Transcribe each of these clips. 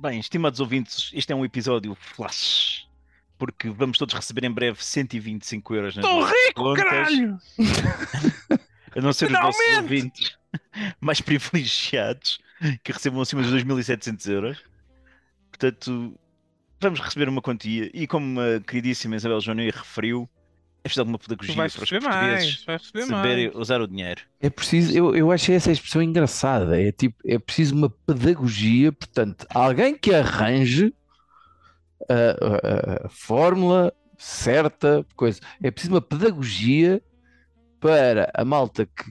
Bem, estimados ouvintes, este é um episódio flash. Porque vamos todos receber em breve 125 euros nas Estou rico, contas, caralho! A não ser os nossos Finalmente! ouvintes mais privilegiados que recebam acima dos 2.700 euros. Portanto, vamos receber uma quantia. E como a queridíssima Isabel Joanei referiu, é preciso alguma pedagogia para os receber mais, portugueses receber saberem mais. usar o dinheiro. É preciso, eu, eu acho essa expressão engraçada. É tipo, é preciso uma pedagogia, portanto, alguém que arranje a, a- a fórmula certa, coisa. É preciso uma pedagogia para a malta que,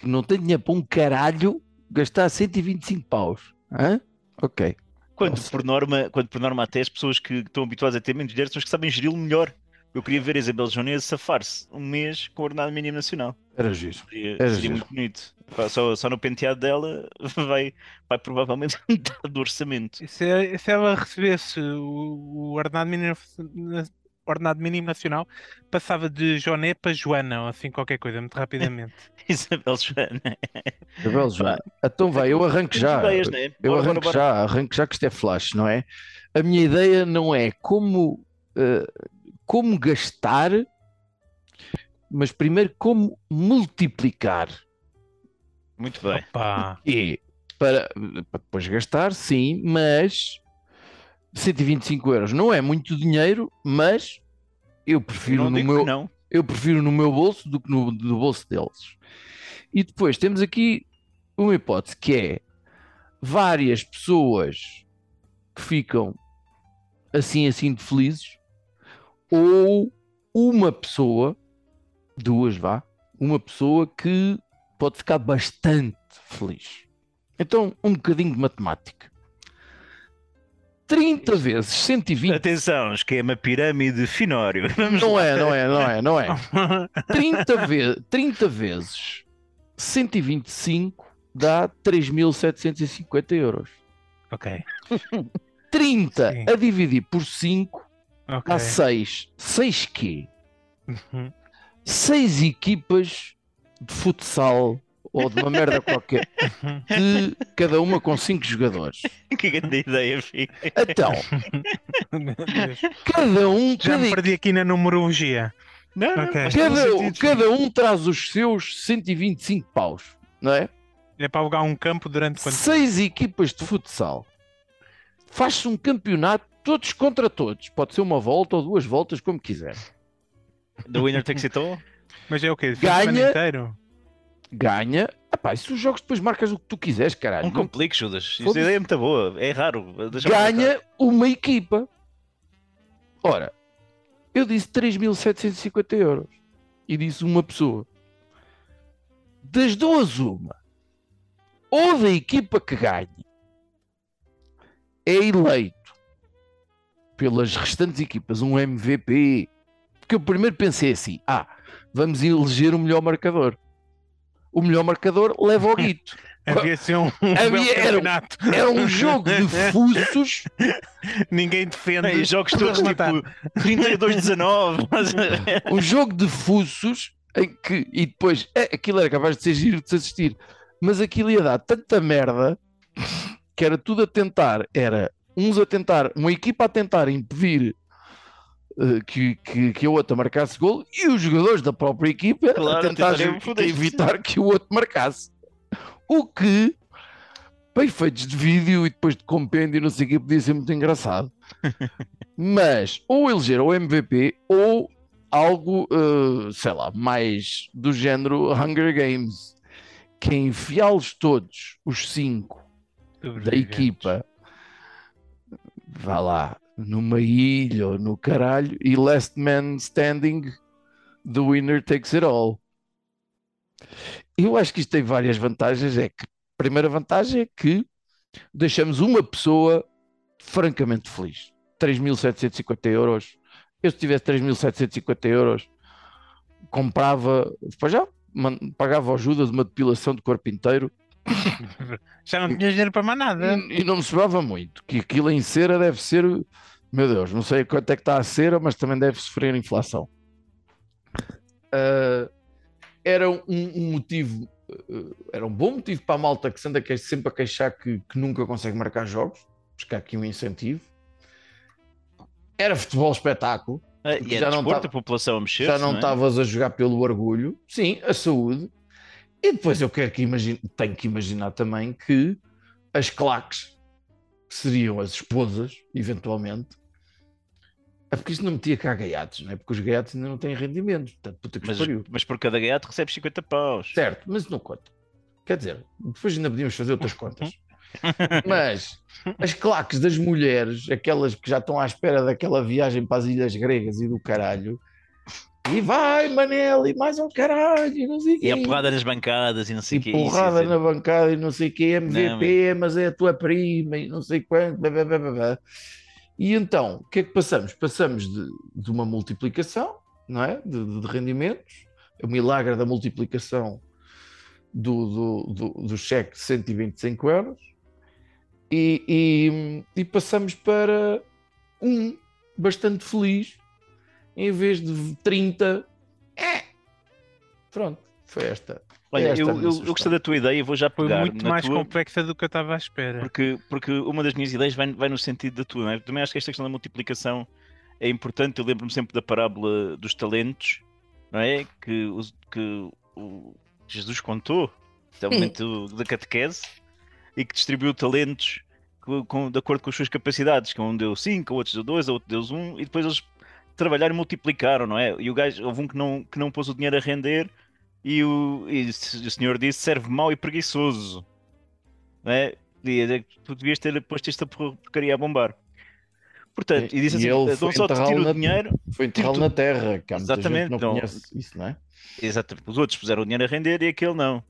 que não tem dinheiro para um caralho gastar 125 paus. Hã? Ok. Quando Nossa. por, norma, quando por norma até as pessoas que estão habituadas a ter menos dinheiro são as que sabem geri-lo melhor. Eu queria ver a Isabel Joanei safar-se um mês com o ordenado mínimo nacional. Era giro. Seria, Era seria giro. muito bonito. Só, só no penteado dela vai, vai provavelmente metade do orçamento. E se, se ela recebesse o, o ordenado mínimo, na- ordenado mínimo nacional, passava de Joné para Joana, ou assim qualquer coisa, muito rapidamente. Isabel Joana. Isabel, já. Então vai, eu arranco já. Ideias, né? Eu Bora, arranco bora, bora. já, arranco já que isto é flash, não é? A minha ideia não é como, eh, como gastar, mas primeiro como multiplicar. Muito bem. Opa! E para, para depois gastar, sim, mas 125 euros não é muito dinheiro, mas eu prefiro não no digo meu, que não. eu prefiro no meu bolso do que no, do bolso deles. E depois temos aqui uma hipótese que é várias pessoas que ficam assim assim de felizes ou uma pessoa, duas vá, uma pessoa que pode ficar bastante feliz. Então, um bocadinho de matemática. 30 vezes 120 Atenção, esquema pirâmide finório. Vamos não lá. é, não é, não é, não é. 30, ve 30 vezes 125 dá 3.750 euros. ok, 30 Sim. a dividir por 5 ok. dá 6. 6 quê? Uhum. 6 equipas de futsal ou de uma merda qualquer, de cada uma com 5 jogadores. que grande ideia, filho. Então, cada um, Já cada, me perdi aqui na numerologia. Não, não, Ok. faz todo cada, cada um traz os seus 125 paus, não é? É para alugar um campo durante quanto tempo? seis equipas de futsal. Faz-se um campeonato todos contra todos. Pode ser uma volta ou duas voltas, como quiser. The winner takes it all. Mas é o quê? Ganha- inteiro? Ganha. Epá, e se os jogos depois marcas o que tu quiseres, caralho. Não Não- complique, Judas. Ideia é muito boa. É raro. Ganha uma equipa. Ora, eu disse 3.750 euros. E disse uma pessoa. Das duas, uma. Ou da equipa que ganha é eleito pelas restantes equipas um MVP. Porque eu primeiro pensei assim: ah, vamos eleger o melhor marcador. O melhor marcador leva ao guito. Havia assim um, Havia- belo era um- campeonato. Era um jogo de fuços Ninguém defende. E jogos todos tipo 32-19. mas- um jogo de fuços em que, e depois é, aquilo era capaz de ser giro de se assistir, mas aquilo ia dar tanta merda que era tudo a tentar, era uns a tentar, uma equipa a tentar impedir eh, que, que, que a outra marcasse gol e os jogadores da própria equipa Claro, a tentar evitar que o outro marcasse. O que, bem feitos de vídeo e depois de compêndio, não sei o que, podia ser muito engraçado. Mas ou eleger o MVP ou algo, eh, sei lá, mais do género Hunger Games, que é enfiá-los todos, os cinco da equipa, vá lá, numa ilha ou no caralho, e last man standing, the winner takes it all. Eu acho que isto tem várias vantagens. É que, a primeira vantagem é que deixamos uma pessoa francamente feliz. 3.750 euros. Eu, se tivesse 3.750 euros, comprava, depois já pagava ajuda de uma depilação de corpo inteiro Já não tinha dinheiro para mais nada. e, e não me sobrava muito. Que aquilo em cera deve ser, meu Deus, não sei quanto é que está a cera, mas também deve sofrer inflação. Ah, era um, um motivo, ah, era um bom motivo para a malta que se anda que- sempre a queixar que, que nunca consegue marcar jogos. buscar aqui um incentivo. Era futebol espetáculo, Ah, Porque E é já não desporto, tá- a população a mexer já não estavas a jogar pelo orgulho, sim, a saúde. E depois eu quero que imagine, tenho que imaginar também que as claques, que seriam as esposas, eventualmente, é porque isto não metia cá gaiatos, não é? Porque os gaiatos ainda não têm rendimentos, portanto, puta que Mas, pariu. mas por cada gaiato recebes 50 paus. Certo, mas não conta. Quer dizer, depois ainda podíamos fazer outras contas. Mas as claques das mulheres, aquelas que já estão à espera daquela viagem para as ilhas gregas e do caralho, e vai, Manel, e mais um caralho, e não sei o quê. E a porrada nas bancadas e não sei o que. é porrada na bancada e não sei o quê, MVP, Não, mas é a tua prima e não sei quanto. blá, blá, blá, blá. E então, o que é que passamos? Passamos de, de uma multiplicação, não é? De, de- de rendimentos, o milagre da multiplicação do, do, do, do cheque de 125 euros, e, e, e passamos para um bastante feliz, em vez de 30. É. Pronto, foi esta. Olha, esta eu, eu, eu gostei da tua ideia e vou já Foi pegar muito na mais tua, complexa do que eu estava à espera. porque, porque uma das minhas ideias vai, vai no sentido da tua. Não é? Também acho que esta questão da multiplicação é importante. Eu lembro-me sempre da parábola dos talentos, não é? Que, que o Jesus contou, até o momento da catequese, e que distribuiu talentos com, com- de acordo com as suas capacidades, que um deu 5, outros deu 2, outro deu 1, um, e depois eles trabalharam e multiplicaram, não é? E o gajo, houve um que não, que não pôs o dinheiro a render, e o, e o senhor disse: serve mau e preguiçoso, não é? E é que tu devias ter posto esta por- porcaria a bombar. Portanto, e disse E assim: ele não foi só te enterrá-lo tiro na- o dinheiro, Foi enterrá-lo Tiro na terra, que há muita gente Exatamente, não então- conhece isso, não é? Exatamente. Os outros puseram o dinheiro a render e aquele não.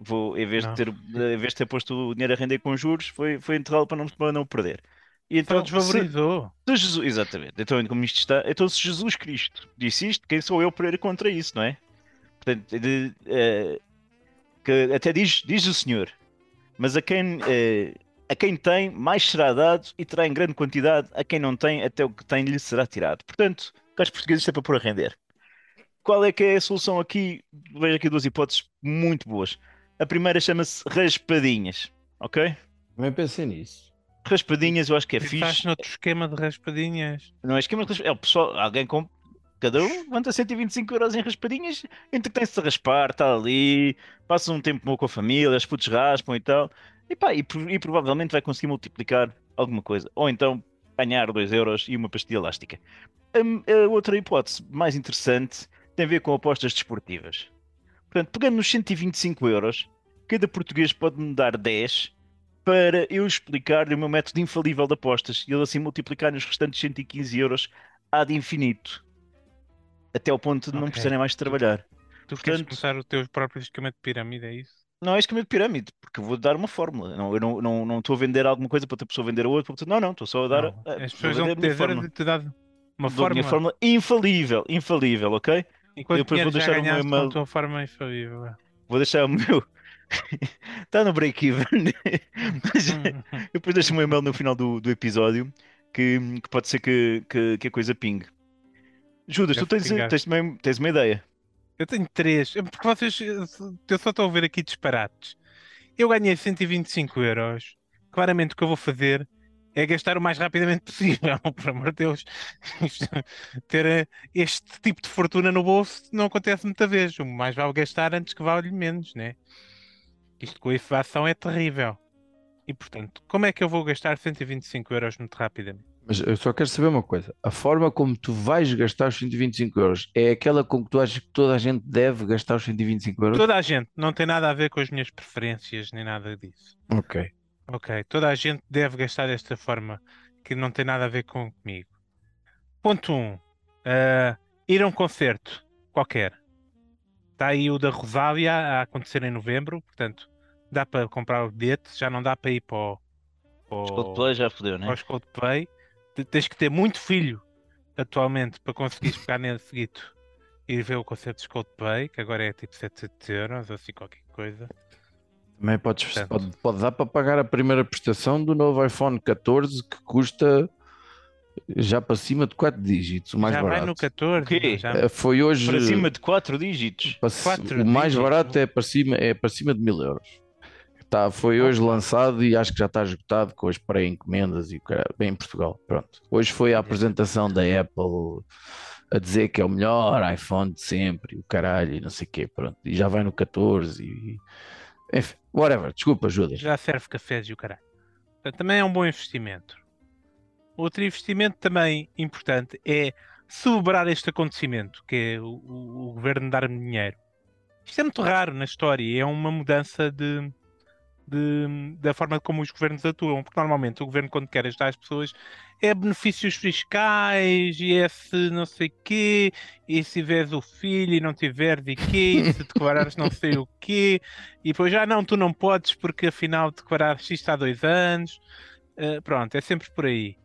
Vou, em vez, Não. de ter, em vez de ter posto o dinheiro a render com juros, foi, foi enterrá-lo para não, para não perder. E Então então, se, desvalorizou. se Jesus, exatamente. Então, como isto está, então se Jesus Cristo disse isto, quem sou eu para ir contra isso, não é? Portanto, de- eh, que até diz, diz o Senhor, mas a quem, eh, a quem tem, mais será dado e terá em grande quantidade, a quem não tem, até o que tem lhe será tirado. Portanto, caros portugueses, isto é para pôr a render. Qual é que é a solução aqui? Vejo aqui duas hipóteses muito boas. A primeira chama-se raspadinhas, ok? Também pensei nisso. Raspadinhas eu acho que é Estás fixe. noutro esquema de raspadinhas. Não é esquema de raspadinhas. É o pessoal, alguém com. Cada um levanta 125 euros em raspadinhas, entretém-se a raspar, está ali, passa um tempo bom com a família, os putos raspam e tal, e pá, e, e provavelmente vai conseguir multiplicar alguma coisa. Ou então ganhar 2 euros e uma pastilha elástica. A, a outra hipótese mais interessante tem a ver com apostas desportivas. Portanto, pegando nos 125 euros, cada português pode me dar 10 para eu explicar-lhe o meu método infalível de apostas e ele assim multiplicar nos restantes 115 euros ad infinito. Até ao ponto de não Ok. precisarem mais de trabalhar. Tu queres Portanto- começar o teu próprio esquema de pirâmide, é isso? Não é esquema de pirâmide, porque eu vou dar uma fórmula. Não, eu não não- não estou a vender alguma coisa para outra pessoa vender a outra. Não, não, estou só a dar. Não, a- As pessoas vão fórmula. ver te dar uma Dou a minha fórmula. fórmula infalível, infalível, ok? E quanto depois vou deixar o meu e-mail. Vou deixar o meu. Está no break-even. Mas Hum, eu depois deixo o meu e-mail no final do, do episódio que, que pode ser que, que, que a coisa pingue. Judas, tu tens, pingar. tens, também- tens uma ideia. Eu tenho três, porque vocês, eu só estou a ver aqui disparates. Eu ganhei 125 euros. Claramente o que eu vou fazer é gastar o mais rapidamente possível, por amor de Deus. Ter eh, este tipo de fortuna no bolso não acontece muita vez. O mais vale gastar antes que vale menos, né? Isto com a inflação é terrível. E portanto, como é que eu vou gastar 125 euros muito rapidamente? Mas eu só quero saber uma coisa: a forma como tu vais gastar os 125 euros é aquela com que tu achas que toda a gente deve gastar os 125 euros? Toda a gente, não tem nada a ver com as minhas preferências nem nada disso. Ok. Ok, toda a gente deve gastar desta forma, que não tem nada a ver com comigo. Ponto 1. Um, ah, ir a um concerto qualquer. Está aí o da Rosália a acontecer em novembro, portanto, dá para comprar o bilhete, já não dá para ir para o, para o- Os Coldplay já fodeu, né? aos Coldplay. Te- Tens que ter muito filho atualmente para conseguires pegar nesse seguido e ver o concerto dos Coldplay, que agora é tipo 700 euros ou assim qualquer coisa. Também podes, Portanto. pode, pode dar para pagar a primeira prestação do novo iPhone 14 que custa já para cima de 4 dígitos, o mais já barato. vai no 14, O quê? já- Eh, Foi hoje Para cima de 4 dígitos. para quatro o mais dígitos. barato é para cima, é para cima de mil euros. Tá, foi hoje lançado e acho que já está esgotado com as pré-encomendas e bem em Portugal. Pronto. Hoje foi a apresentação da Apple a dizer que é o melhor iPhone de sempre, e o caralho, e não sei o quê, pronto. E já vai no 14 e. Enfim, whatever, desculpa, Judas. Já serve cafés e o caralho. Também é um bom investimento. Outro investimento também importante é celebrar este acontecimento, que é o, o, o governo dar-me dinheiro. Isto é muito raro na história, é uma mudança de, de, da forma como os governos atuam, porque normalmente o governo, quando quer ajudar as pessoas, é benefícios fiscais e é se não sei quê, e se tiveres o filho e não tiveres e quê, e se declarares não sei o quê, e depois já ah, não, tu não podes porque afinal declaraste isto há dois anos. Uh, pronto, é sempre por aí.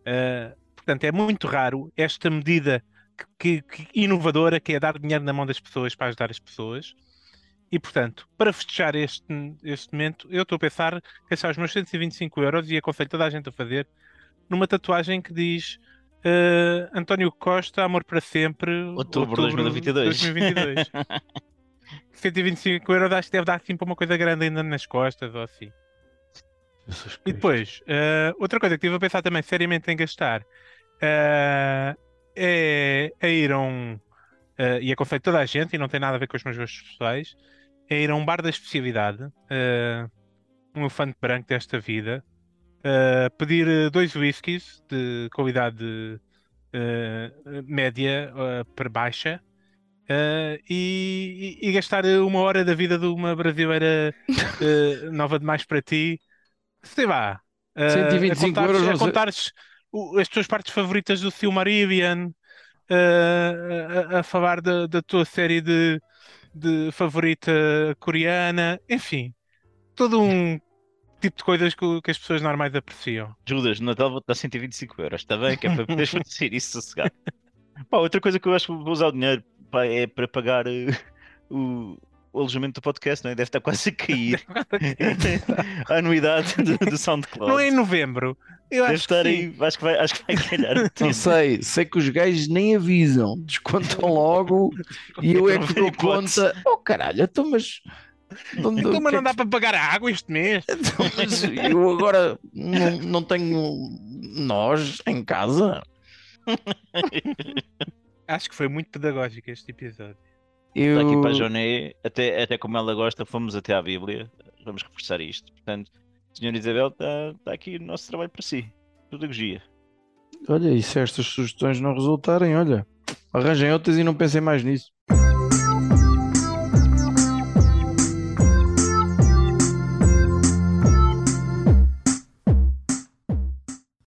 Uh, portanto, é muito raro esta medida que, que, que inovadora que é dar dinheiro na mão das pessoas para ajudar as pessoas. E, portanto, para festejar este, este momento, eu estou a pensar gastar os meus 125 euros e aconselho toda a gente a fazer numa tatuagem que diz uh, António Costa, amor para sempre, outubro, de 2022. 2022. 125 euros acho que deve dar assim para uma coisa grande ainda nas costas ou assim. E depois, uh, outra coisa que estive a pensar também seriamente em gastar uh, é, é ir a um. Uh, e aconselho toda a gente, e não tem nada a ver com os meus gostos pessoais, é ir a um bar da especialidade, um elefante branco desta vida, uh, pedir dois whiskies de qualidade uh, média uh, para baixa e, e, gastar uma hora da vida de uma brasileira nova demais para ti. Sei lá. 125 a contares, euros. A contares as tuas partes favoritas do Silmarillion, a, a, falar da, da tua série de, de favorita coreana, enfim, todo um tipo de coisas que, que, as pessoas normais apreciam. Judas, no Natal vou-te dar 125 euros, está bem? Que é para poderes fazer isso sossegado. Pá, outra coisa que eu acho que vou usar o dinheiro pá, é para pagar uh, o, o alojamento do podcast, não é? Deve estar quase a cair. a anuidade do, do SoundCloud. Não é em novembro. Eu Deve acho estar que aí, acho que vai, acho que vai calhar. Não sei, sei que os gajos nem avisam, descontam logo e eu é que dou conta. Oh caralho, então mas não, então, mas não dá para pagar a água este mês. Então, mas eu agora não, não tenho nós em casa. Acho que foi muito pedagógico este episódio. Eu... Daqui para a Joné, até, até como ela gosta, fomos até à Bíblia. Vamos reforçar isto. Portanto, Senhora Isabel, está tá aqui o nosso trabalho para si. Pedagogia. Olha, e se estas sugestões não resultarem, olha, arranjem outras e não pensem mais nisso.